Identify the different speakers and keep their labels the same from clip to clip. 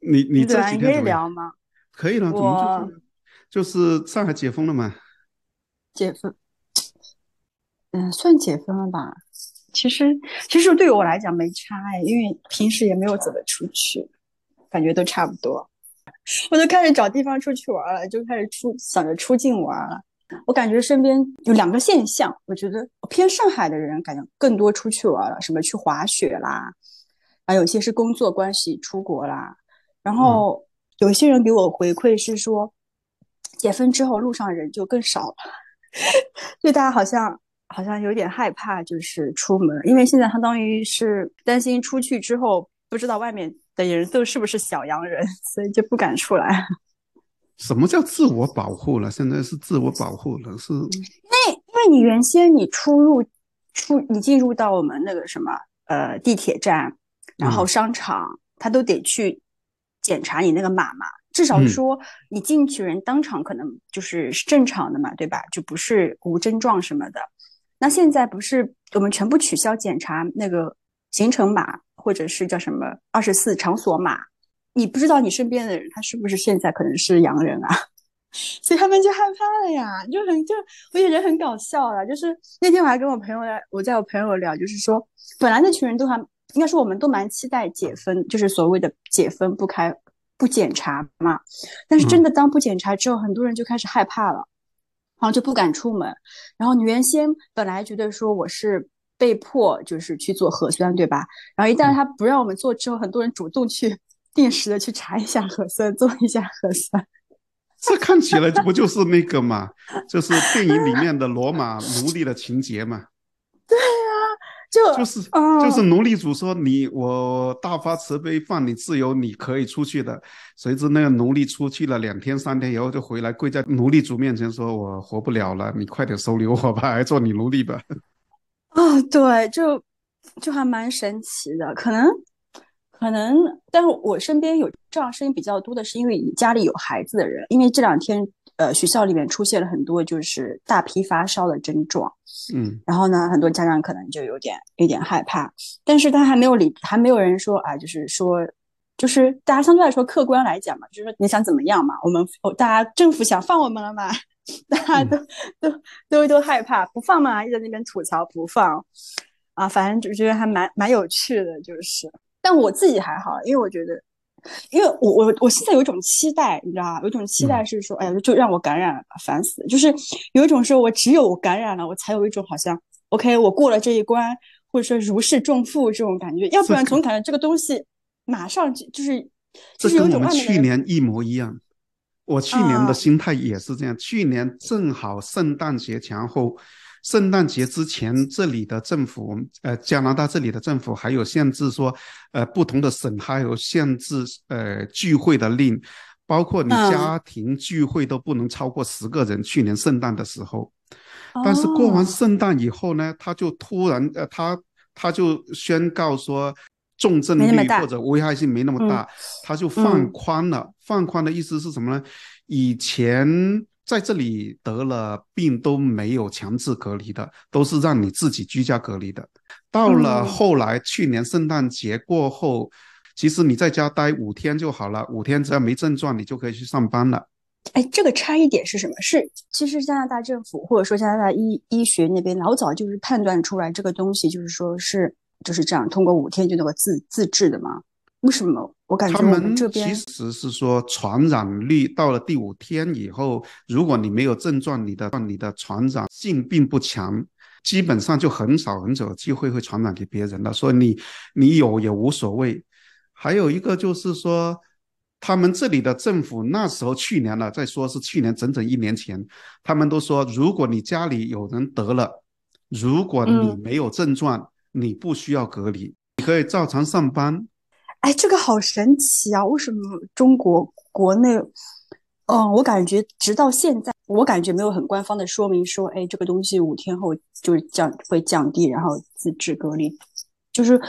Speaker 1: 你你这几天
Speaker 2: 可以？聊吗？
Speaker 1: 可以了，怎
Speaker 2: 么
Speaker 1: 就是就是上海解封了嘛。
Speaker 2: 解封，嗯，算解封了吧？其实其实对于我来讲没差哎，因为平时也没有怎么出去，感觉都差不多。我就开始找地方出去玩了，就开始出想着出境玩了。我感觉身边有两个现象，我觉得偏上海的人感觉更多出去玩了，什么去滑雪啦，啊，有些是工作关系出国啦，然后有些人给我回馈是说，解封之后路上人就更少了，就大家好像好像有点害怕，就是出门，因为现在相当于是担心出去之后不知道外面的人都是不是小洋人，所以就不敢出来。
Speaker 1: 什么叫自我保护了？现在是自我保护了，是
Speaker 2: 因为你原先你出入出你进入到我们那个什么呃地铁站，然后
Speaker 1: 嗯
Speaker 2: 商场，他都得去检查你那个码嘛。至少
Speaker 1: 嗯
Speaker 2: 说你进去人当场可能就是是正常的嘛，对吧？就不是无症状什么的。那现在不是我们全部取消检查那个行程码，或者是叫什么二十四场所码，你不知道你身边的人他是不是现在可能是洋人啊？所以他们就害怕了呀，就很就我觉得很搞笑了。就是那天我还跟我朋友在我在我朋友聊，就是说本来那群人都还应该说我们都蛮期待解封，就是所谓的解封不开不检查嘛。但是真的当不检查之后，很多人就开始害怕了，然后就不敢出门。然后你原先本来觉得说我是被迫就是去做核酸，对吧？然后一旦他不让我们做之后，很多人主动去定时的去查一下核酸，做一下核酸。
Speaker 1: 这看起来这不就是那个嘛，就是电影里面的罗马奴隶的情节嘛？
Speaker 2: 就
Speaker 1: 就是
Speaker 2: 嗯
Speaker 1: 就是奴隶主说你我大发慈悲放你自由，你可以出去的。谁知那个奴隶出去了两天三天以后就回来跪在奴隶主面前说：“我活不了了，你快点收留我吧，还做你奴隶吧。
Speaker 2: 啊、对，就就还蛮神奇的，可能可能，但是我身边有这样声音比较多的是因为家里有孩子的人，因为这两天呃学校里面出现了很多就是大批发烧的症状，”
Speaker 1: 嗯，
Speaker 2: 然后呢，很多家长可能就有点有点害怕，但是他还没有理，还没有人说啊，就是说，就是大家相对来说客观来讲嘛，就是说你想怎么样嘛，我们哦大家政府想放我们了嘛，大家都、都都都害怕，不放嘛，一直在那边吐槽不放，啊，反正就觉得还蛮蛮有趣的，就是，但我自己还好，因为我觉得。因为我我我现在有一种期待，你知道吗？有一种期待是说，哎呀，就让我感染了吧，烦死！就是有一种说，我只有我感染了，我才有一种好像 OK，我过了这一关，或者说如释重负这种感觉，要不然总感觉这个东西马上就就是就
Speaker 1: 这
Speaker 2: 是有一
Speaker 1: 跟我们去
Speaker 2: 种外面的人
Speaker 1: 年一模一样。我去年
Speaker 2: 啊
Speaker 1: 的心态也是这样，去年正好圣诞节前后，圣诞节之前，这里的政府，呃，加拿大这里的政府还有限制说，呃，不同的省还有限制，呃，聚会的令，包括你
Speaker 2: 嗯
Speaker 1: 家庭聚会都不能超过十个人。去年圣诞的时候，但是过完
Speaker 2: 哦
Speaker 1: 圣诞以后呢，他就突然，呃，他他就宣告说。重症率或者危害性没那么大，他就放
Speaker 2: 嗯
Speaker 1: 宽了。放宽的意思是什么呢？以前在这里得了病都没有强制隔离的，都是让你自己居家隔离的。到了
Speaker 2: 嗯
Speaker 1: 后来，去年圣诞节过后，其实你在家待五天就好了，五天只要没症状，你就可以去上班了。
Speaker 2: 哎，这个差异点是什么？是其实加拿大政府或者说加拿大医医学那边老早就是判断出来这个东西，就是说是就是这样，通过五天就能够自自治的吗？为什么？我感觉我
Speaker 1: 他们
Speaker 2: 们这边
Speaker 1: 其实是说，传染率到了第五天以后，如果你没有症状，你的你的传染性并不强，基本上就很少很少有机会会传染给别人了。所以你你有也无所谓。还有一个就是说，他们这里的政府那时候去年了，再说是去年整整一年前，他们都说，如果你家里有人得了，如果你
Speaker 2: 嗯
Speaker 1: 没有症状，你不需要隔离，你可以照常上班。
Speaker 2: 哎，这个好神奇啊！为什么中国国内，嗯，我感觉直到现在，我感觉没有很官方的说明说，哎，这个东西五天后就是降会降低，然后自治隔离，就是，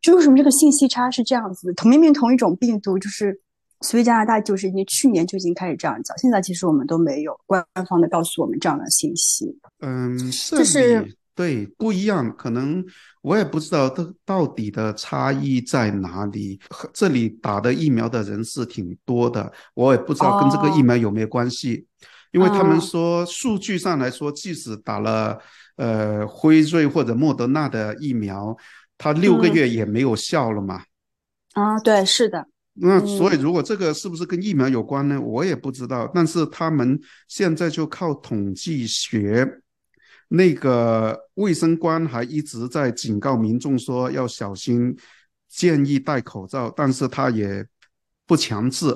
Speaker 2: 就为什么这个信息差是这样子的？同明明同一种病毒，就是，所以加拿大就是因为去年就已经开始这样讲，现在其实我们都没有官方的告诉我们这样的信息。
Speaker 1: 嗯，
Speaker 2: 就是
Speaker 1: 里对，不一样，可能我也不知道它到底的差异在哪里。这里打的疫苗的人是挺多的，我也不知道跟这个疫苗有没有关系，因为他们说数据上来说，即使打了呃辉瑞或者莫德纳的疫苗，它六个月也没有效了嘛。
Speaker 2: 啊，对，是的。
Speaker 1: 那所以如果这个是不是跟疫苗有关呢？我也不知道。但是他们现在就靠统计学。那个卫生官还一直在警告民众说要小心，建议戴口罩，但是他也不强制，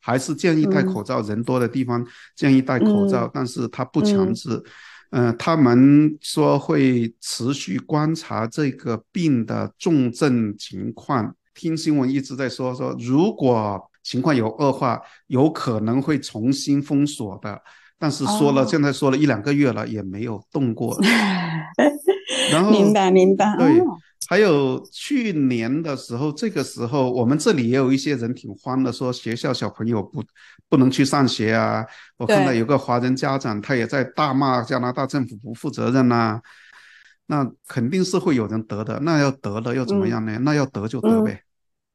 Speaker 1: 还是建议戴口罩。人多的地方建议戴口罩，但是他不强制。嗯，他们说会持续观察这个病的重症情况。听新闻一直在说说，如果情况有恶化，有可能会重新封锁的。但是说了，现在说了一两个月了，也没有动过。然后
Speaker 2: 明白明白。
Speaker 1: 对，还有去年的时候，这个时候我们这里也有一些人挺慌的，说学校小朋友不不能去上学啊。我看到有个华人家长，他也在大骂加拿大政府不负责任呐。那肯定是会有人得的，那要得了又怎么样呢？那要得就得呗。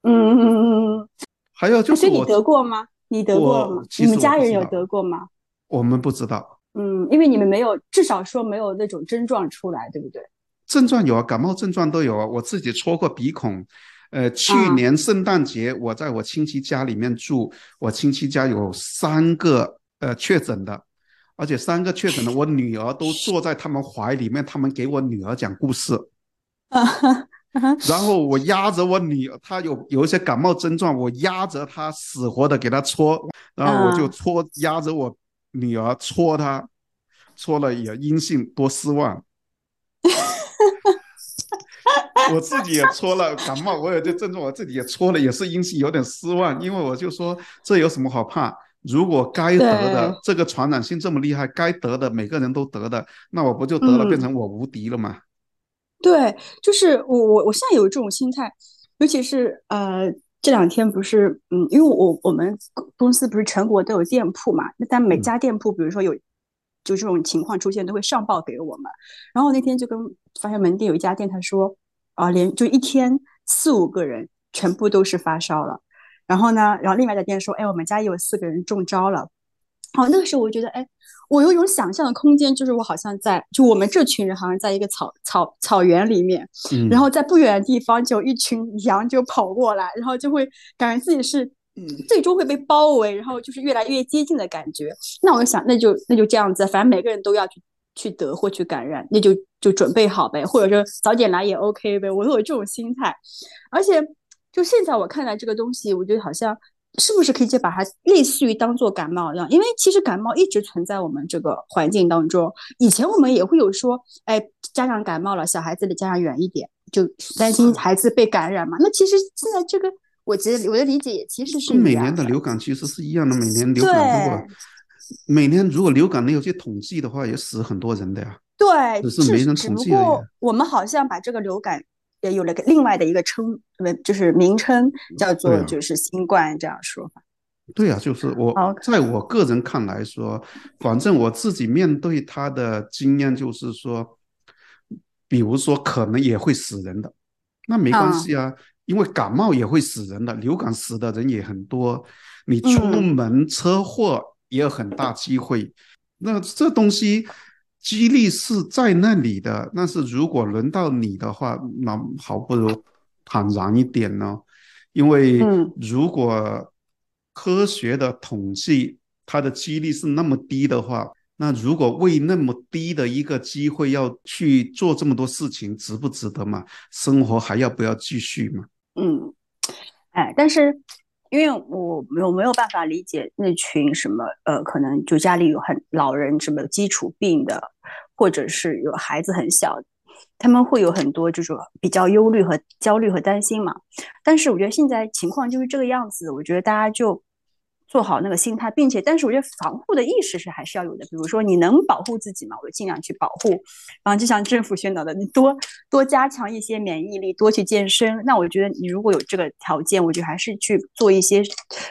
Speaker 2: 嗯嗯嗯嗯。
Speaker 1: 还有就是
Speaker 2: 你得过吗？你得过吗？你们家人有得过吗？
Speaker 1: 我们不知道，
Speaker 2: 嗯，因为你们没有，至少说没有那种症状出来，对不对？
Speaker 1: 症状有啊，感冒症状都有啊。我自己戳过鼻孔，呃，去年圣诞节我在我亲戚家里面住，我亲戚家有三个呃确诊的，而且三个确诊的，我女儿都坐在他们怀里面，他们给我女儿讲故事，然后我压着我女儿，她有有一些感冒症状，我压着她死活的给她戳，然后我就戳压着我。女儿戳他，戳了也阴性，多失望。我自己也戳了感冒，我有这症状，我自己也戳了，也是阴性，有点失望。因为我就说这有什么好怕？如果该得的这个传染性这么厉害，该得的每个人都得的，那我不就得了，变成我无敌了吗？
Speaker 2: 对，就是我我我现在有这种心态，尤其是呃。这两天不是，嗯，因为我我们公司不是全国都有店铺嘛，那但每家店铺，比如说有就这种情况出现，都会上报给我们。然后那天就跟发现门店有一家店，他说啊，连就一天四五个人全部都是发烧了。然后呢，然后另外一家店说，哎，我们家也有四个人中招了。哦，那个时候我觉得，哎。我有一种想象的空间，就是我好像在，就我们这群人好像在一个草草草原里面，然后在不远的地方就一群羊就跑过来，然后就会感觉自己是，嗯，最终会被包围，然后就是越来越接近的感觉。那我就想，那就那就这样子，反正每个人都要去去得或去感染，那就就准备好呗，或者说早点来也 OK 呗。我都有这种心态，而且就现在我看来这个东西，我觉得好像。是不是可以就把它类似于当做感冒一样？因为其实感冒一直存在我们这个环境当中。以前我们也会有说，哎，家长感冒了，小孩子离家长远一点，就担心孩子被感染嘛。那其实现在这个，我觉得我的理解也其实是
Speaker 1: 每年的流感其实是一样的。每年流感如果每年如果流感没有去统计的话，也死很多人的呀。
Speaker 2: 对，
Speaker 1: 只是没人统计而已。
Speaker 2: 我们好像把这个流感。也有了个另外的一个称，就是名称叫做就是新冠这样说法。
Speaker 1: 对啊，就是我在我个人看来说，反正我自己面对他的经验就是说，比如说可能也会死人的，那没关系啊，因为感冒也会死人的，流感死的人也很多，你出门车祸也有很大机会，那这东西。激励是在那里的，但是如果轮到你的话，那好不如坦然一点呢。因为如果科学的统计它的几率是那么低的话，那如果为那么低的一个机会要去做这么多事情，值不值得嘛？生活还要不要继续嘛？
Speaker 2: 嗯，哎，但是。因为我我没有办法理解那群什么呃，可能就家里有很老人什么基础病的，或者是有孩子很小，他们会有很多就是比较忧虑和焦虑和担心嘛。但是我觉得现在情况就是这个样子，我觉得大家就。做好那个心态，并且，但是我觉得防护的意识是还是要有的。比如说，你能保护自己嘛，我就尽量去保护。然后，就像政府宣导的，你多多加强一些免疫力，多去健身。那我觉得，你如果有这个条件，我觉得还是去做一些，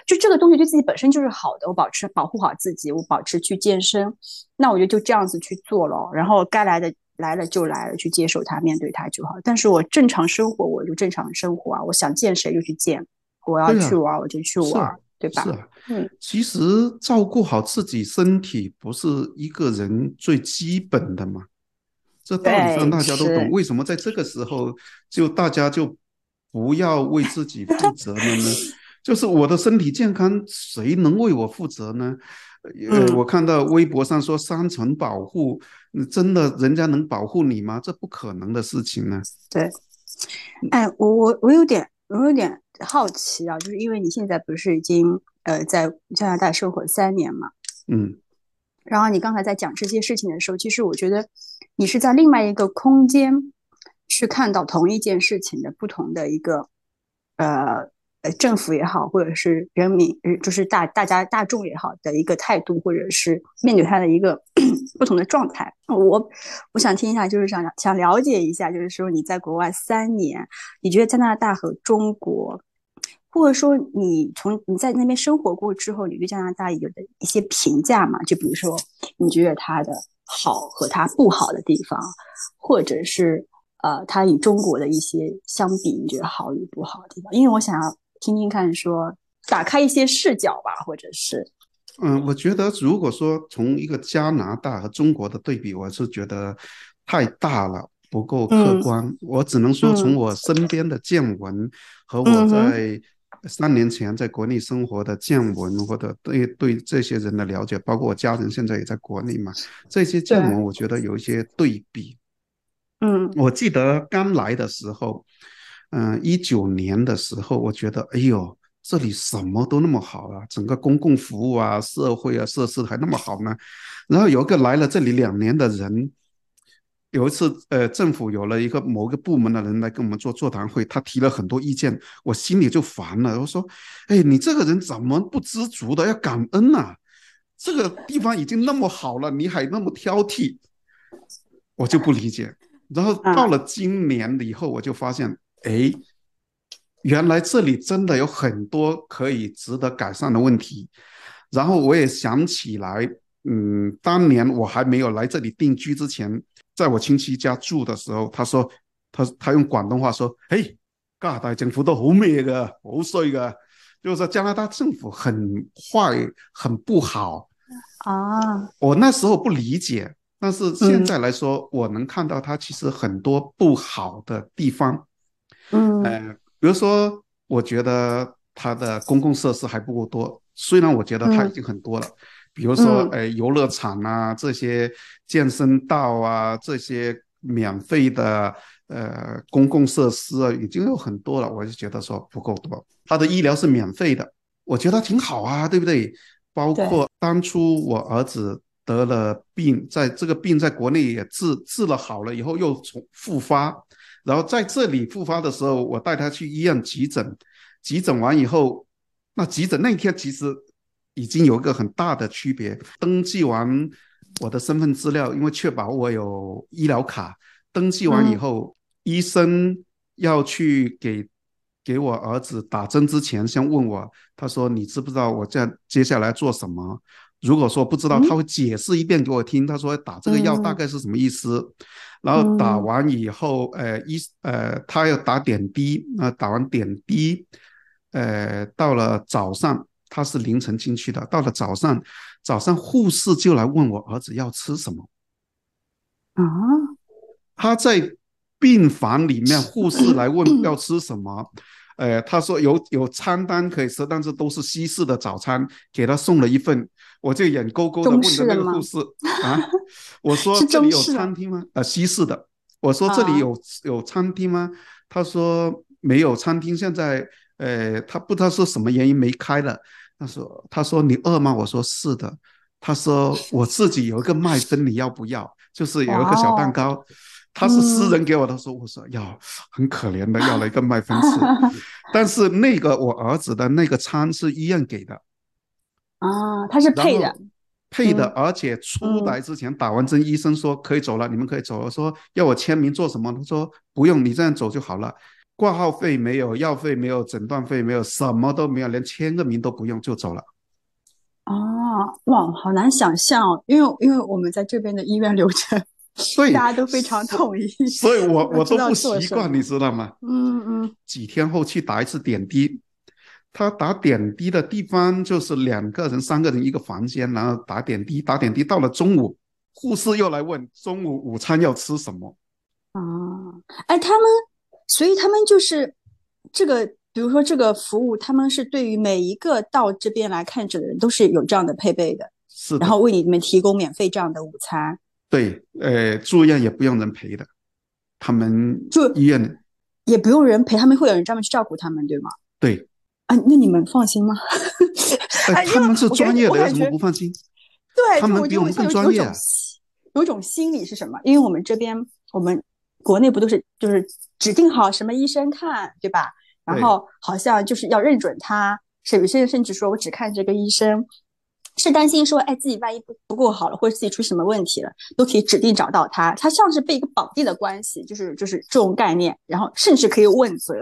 Speaker 2: 就这个东西对自己本身就是好的。我保持保护好自己，我保持去健身。那我觉得就这样子去做了。然后该来的来了就来了，去接受它，面对它就好。但是我正常生活，我就正常生活啊，我想见谁就去见，我要去玩我就去玩，对吧？
Speaker 1: 是啊，嗯，其实照顾好自己身体不是一个人最基本的嘛？这道理上大家都懂，为什么在这个时候就大家就不要为自己负 责了呢？就是我的身体健康，谁能为我负责呢？呃，我看到微博上说三层保护，真的人家能保护你吗？这不可能的事情呢。
Speaker 2: 对，哎，我我我有点我有点好奇啊，就是因为你现在不是已经呃在加拿大生活三年嘛？
Speaker 1: 嗯。
Speaker 2: 然后你刚才在讲这些事情的时候，其实我觉得你是在另外一个空间去看到同一件事情的不同的一个呃呃政府也好，或者是人民，就是大大家大众也好的一个态度，或者是面对他的一个 不同的状态。我我想听一下，就是想想了解一下，就是说你在国外三年，你觉得加拿大和中国？或者说，你从你在那边生活过之后，你对加拿大有的一些评价嘛？就比如说，你觉得它的好和它不好的地方，或者是呃，它与中国的一些相比，你觉得好与不好的地方？因为我想要听听看，说打开一些视角吧，或者是，
Speaker 1: 嗯，我觉得如果说从一个加拿大和中国的对比，我是觉得太大了，不够客观。我只能说从我身边的见闻和我在。三年前在国内生活的见闻，或者对对这些人的了解，包括我家人现在也在国内嘛，这些见闻我觉得有一些对比。
Speaker 2: 嗯，
Speaker 1: 我记得刚来的时候，嗯，一九年的时候，我觉得哎呦，这里什么都那么好啊，整个公共服务啊、社会啊、设施还那么好呢。然后有一个来了这里两年的人。有一次，呃，政府有了一个某个部门的人来跟我们做座谈会，他提了很多意见，我心里就烦了。我说：“哎，你这个人怎么不知足的？要感恩呐！这个地方已经那么好了，你还那么挑剔，我就不理解。”然后到了今年以后，我就发现，哎，原来这里真的有很多可以值得改善的问题。然后我也想起来，嗯，当年我还没有来这里定居之前。在我亲戚家住的时候，他说，他他用广东话说：“嘿，加拿大政府都好咩的，好衰的，就是说加拿大政府很坏，很不好
Speaker 2: 啊。”
Speaker 1: 我那时候不理解，但是现在来说，我能看到它其实很多不好的地方。
Speaker 2: 嗯，
Speaker 1: 呃，比如说，我觉得它的公共设施还不够多，虽然我觉得它已经很多了。比如说，呃，游乐场啊，这些健身道啊，这些免费的呃公共设施啊，已经有很多了。我就觉得说不够多。他的医疗是免费的，我觉得挺好啊，对不对？包括当初我儿子得了病，在这个病在国内也治治了好了以后又重复发，然后在这里复发的时候，我带他去医院急诊，急诊完以后，那急诊那天其实。已经有一个很大的区别。登记完我的身份资料，因为确保我有医疗卡。登记完以后，医生要去给给我儿子打针之前，先问我，他说：“你知不知道我这接下来做什么？”如果说不知道，他会解释一遍给我听。他说：“打这个药大概是什么意思？”然后打完以后，呃，医呃，他要打点滴。那打完点滴，呃，到了早上。他是凌晨进去的，到了早上，早上护士就来问我儿子要吃什么。
Speaker 2: 啊，
Speaker 1: 他在病房里面，护士来问要吃什么，呃，他说有有餐单可以吃，但是都是西式的早餐，给他送了一份，我就眼勾勾的问着那个护士啊，我说这里有餐厅吗？呃，西式的，我说这里有有餐厅吗？他说没有餐厅，现在。呃，他不知道是什么原因没开了。他说：“他说你饿吗？”我说：“是的。”他说：“我自己有一个麦芬，你要不要？就是有一个小蛋糕，他是私人给我的。”说：“我说要，很可怜的要了一个麦芬吃。但是那个我儿子的那个餐是医院给的
Speaker 2: 啊，他是配的，
Speaker 1: 配的，而且出来之前打完针，医生说可以走了，你们可以走了。说要我签名做什么？他说不用，你这样走就好了。”挂号费没有，药费没有，诊断费没有，什么都没有，连签个名都不用就走了。
Speaker 2: 哦，哇，好难想象，哦因为因为我们在这边的医院流程
Speaker 1: 所以
Speaker 2: 大家都非常统一，
Speaker 1: 所以我我都不习惯，你知道吗？
Speaker 2: 嗯嗯
Speaker 1: 几天后去打一次点滴，他打点滴的地方就是两个人、三个人一个房间，然后打点滴，打点滴到了中午，护士又来问中午午餐要吃什么。
Speaker 2: 啊，哎，他们，所以他们就是这个，比如说这个服务，他们是对于每一个到这边来看诊的人都是有这样的配备的，
Speaker 1: 是的，
Speaker 2: 然后为你们提供免费这样的午餐。
Speaker 1: 对，呃，住院也不用人陪的，他们
Speaker 2: 就
Speaker 1: 医院
Speaker 2: 也不用人陪，他们会有人专门去照顾他们，对吗？
Speaker 1: 对，
Speaker 2: 啊，那你们放心吗？
Speaker 1: 他们是专业的，有什么不放心？
Speaker 2: 对，
Speaker 1: 他们比我们更专业啊
Speaker 2: 有种心理是什么？因为我们这边我们国内不都是就是指定好什么医生看，对吧？然后好像就是要认准他，是有些人甚至说我只看这个医生，是担心说，哎，自己万一不不够好了，或者自己出什么问题了，都可以指定找到他。他像是被一个绑定的关系，就是就是这种概念，然后甚至可以问责。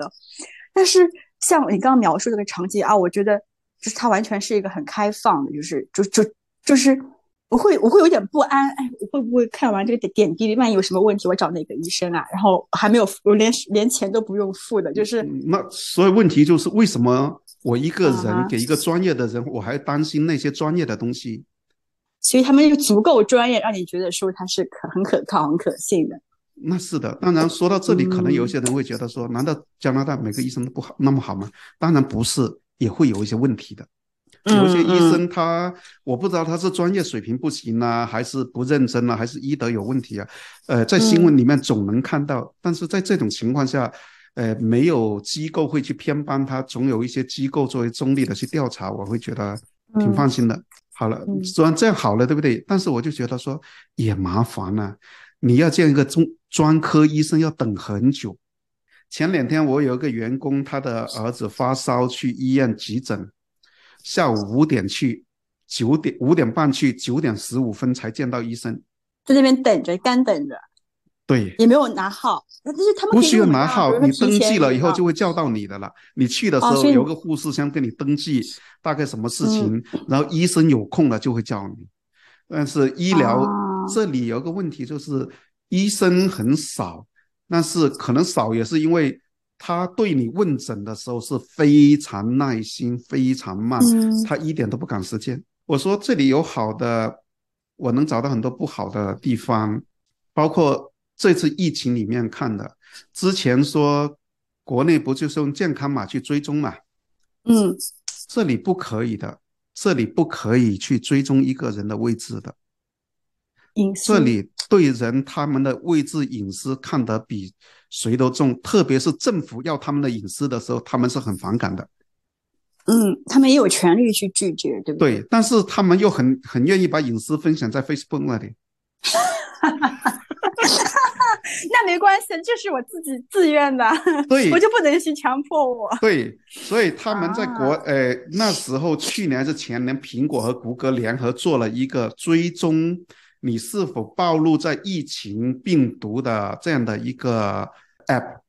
Speaker 2: 但是像你刚刚描述这个场景啊，我觉得就是他完全是一个很开放的，就是就就就是我会我会有点不安，哎，我会不会看完这个点点滴，万一有什么问题，我找哪个医生啊？然后还没有我连连钱都不用付的，就是
Speaker 1: 嗯那所以问题就是为什么我一个人给一个专业的人，我还担心那些专业的东西？
Speaker 2: 所以他们就足够专业，让你觉得说他是可很可靠、很可信的。
Speaker 1: 那是的，当然说到这里，可能有些人会觉得说，难道加拿大每个医生都不好那么好吗？当然不是，也会有一些问题的。有一些医
Speaker 2: 嗯
Speaker 1: 生他，我不知道他是专业水平不行啊，还是不认真啊，还是医德有问题啊？呃，在新闻里面总能看到，但是在这种情况下，呃，没有机构会去偏帮他，总有一些机构作为中立的去调查，我会觉得挺放心的。好了，
Speaker 2: 嗯
Speaker 1: 虽然这样好了，对不对？但是我就觉得说也麻烦了、你要见一个中专科医生要等很久。前两天我有一个员工，他的儿子发烧去医院急诊，下午五点去，九点五点半去，九点十五分才见到医生。
Speaker 2: 在那边等着，干等着，
Speaker 1: 对，
Speaker 2: 也没有拿号，但是他们
Speaker 1: 不需要拿号，你登记了以后
Speaker 2: 啊
Speaker 1: 就会叫到你的了。你去的时候有个护士先跟你登记大概什么事情，
Speaker 2: 嗯
Speaker 1: 然后医生有空了就会叫你。但是医疗
Speaker 2: 哦
Speaker 1: 这里有个问题就是医生很少，但是可能少也是因为他对你问诊的时候是非常耐心、非常慢，
Speaker 2: 嗯
Speaker 1: 他一点都不赶时间。我说这里有好的，我能找到很多不好的地方，包括这次疫情里面看的，之前说国内不就是用健康码去追踪嘛？
Speaker 2: 嗯
Speaker 1: 这里不可以的，这里不可以去追踪一个人的位置的。
Speaker 2: 隐私
Speaker 1: 这里对人他们的位置隐私看得比谁都重，特别是政府要他们的隐私的时候，他们是很反感的。
Speaker 2: 嗯，他们也有权利去拒绝，对不对？
Speaker 1: 对，但是他们又很很愿意把隐私分享在 Facebook 那里。
Speaker 2: 那没关系，这是我自己自愿的，
Speaker 1: 对
Speaker 2: 我就不能去强迫我。
Speaker 1: 对，所以他们在国、
Speaker 2: 啊
Speaker 1: 呃那时候去年还是前年，苹果和谷歌联合做了一个追踪你是否暴露在疫情病毒的这样的一个 app。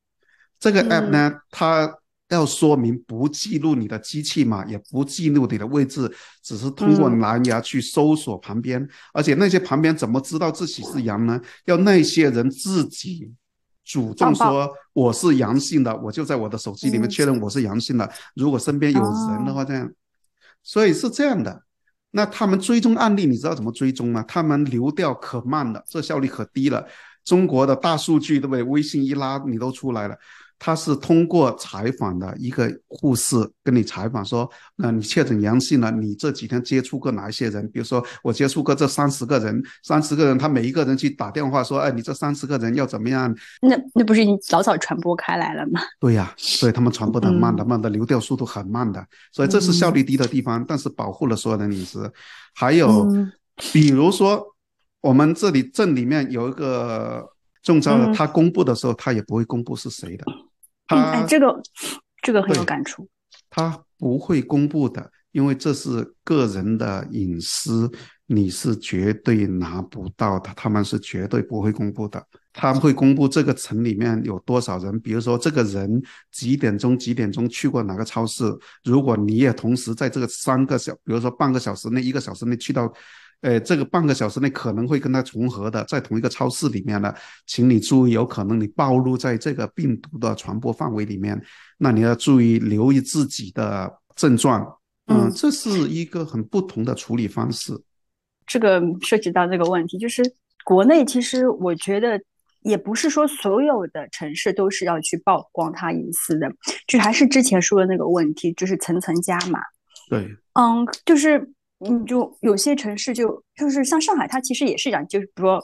Speaker 1: 这个 app 呢，它要说明不记录你的机器码，也不记录你的位置，只是通过
Speaker 2: 嗯
Speaker 1: 蓝牙去搜索旁边，而且那些旁边怎么知道自己是阳呢？要那些人自己主动说我是阳性的，我就在我的手机里面
Speaker 2: 嗯
Speaker 1: 确认我是阳性的。如果身边有人的话，这样，所以是这样的。那他们追踪案例，你知道怎么追踪吗？他们流调可慢了，这效率可低了。中国的大数据，对不对？微信一拉，你都出来了。他是通过采访的一个护士跟你采访说，那你确诊阳性了，你这几天接触过哪一些人？比如说我接触过这三十个人，三十个人，他每一个人去打电话说，哎，你这三十个人要怎么样？
Speaker 2: 那那不是已经早早传播开来了吗？
Speaker 1: 对呀、所以他们传播的很慢的，
Speaker 2: 嗯
Speaker 1: 慢的流调速度很慢的，所以这是效率低的地方，但是保护了所有的隐私。还有，
Speaker 2: 嗯
Speaker 1: 比如说我们这里镇里面有一个中招的，
Speaker 2: 嗯
Speaker 1: 他公布的时候，他也不会公布是谁的，
Speaker 2: 哎，这个这个很有感触。
Speaker 1: 他不会公布的，因为这是个人的隐私，你是绝对拿不到的，他们是绝对不会公布的。他们会公布这个城里面有多少人，比如说这个人几点钟几点钟去过哪个超市，如果你也同时在这个三个小，比如说半个小时内、一个小时内去到呃，这个半个小时内可能会跟它重合的，在同一个超市里面呢，请你注意，有可能你暴露在这个病毒的传播范围里面，那你要注意留意自己的症状。嗯，这是一个很不同的处理方式。
Speaker 2: 这个涉及到这个问题，就是国内其实我觉得也不是说所有的城市都是要去曝光他隐私的，就还是之前说的那个问题，就是层层加码。
Speaker 1: 对，
Speaker 2: 嗯，就是。嗯，就有些城市就就是像上海，它其实也是一样，就是比如说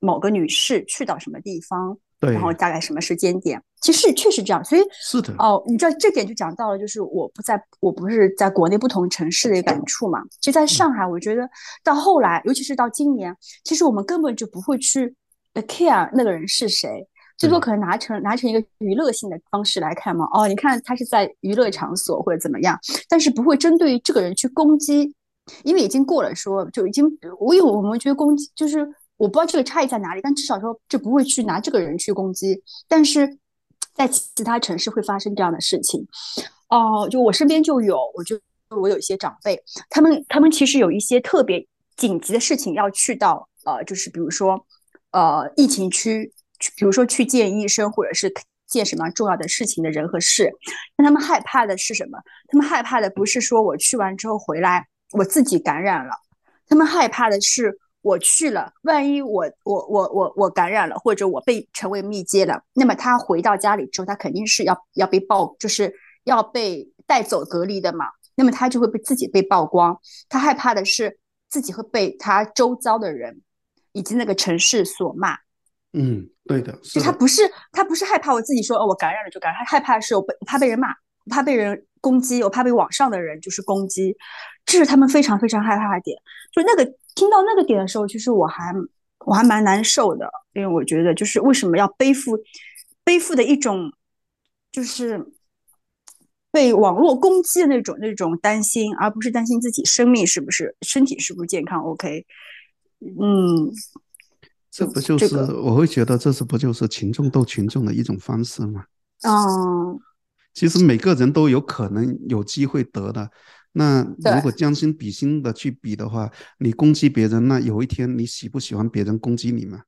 Speaker 2: 某个女士去到什么地方，
Speaker 1: 对，
Speaker 2: 然后大概什么时间点，其实确实这样。所以
Speaker 1: 是的
Speaker 2: 哦，你知道这点就讲到了，就是我不在我不是在国内不同城市的感触嘛。其实在上海，我觉得到后来，尤其是到今年，其实我们根本就不会去 care 那个人是谁，最多可能拿成拿成一个娱乐性的方式来看嘛。哦，你看他是在娱乐场所或者怎么样，但是不会针对于这个人去攻击。因为已经过了，说就已经，我有我们觉得攻击，就是我不知道这个差异在哪里，但至少说就不会去拿这个人去攻击。但是在其他城市会发生这样的事情，哦，就我身边就有，我就我有一些长辈，他们他们其实有一些特别紧急的事情要去到，呃，就是比如说呃疫情区，比如说去见医生或者是见什么重要的事情的人和事，那他们害怕的是什么？他们害怕的不是说我去完之后回来。我自己感染了，他们害怕的是我去了，万一我我我我我感染了，或者我被成为密接了，那么他回到家里之后，他肯定是要要被曝，就是要被带走隔离的嘛。那么他就会被自己被曝光，他害怕的是自己会被他周遭的人以及那个城市所骂。
Speaker 1: 嗯，对的，
Speaker 2: 就他不是他不是害怕我自己说哦我感染了就感染，他害怕的是我被怕被人骂，怕被人攻击，我怕被网上的人就是攻击。这是他们非常非常害怕的点，就那个听到那个点的时候，其实我还我还蛮难受的，因为我觉得就是为什么要背负背负的一种就是被网络攻击的那种那种担心，而不是担心自己生命是不是身体是不是健康。OK，嗯，
Speaker 1: 这不就是我会觉得这是不就是群众斗群众的一种方式吗？
Speaker 2: 嗯，
Speaker 1: 其实每个人都有可能有机会得的。那如果将心比心的去比的话，你攻击别人，那有一天你喜不喜欢别人攻击你吗？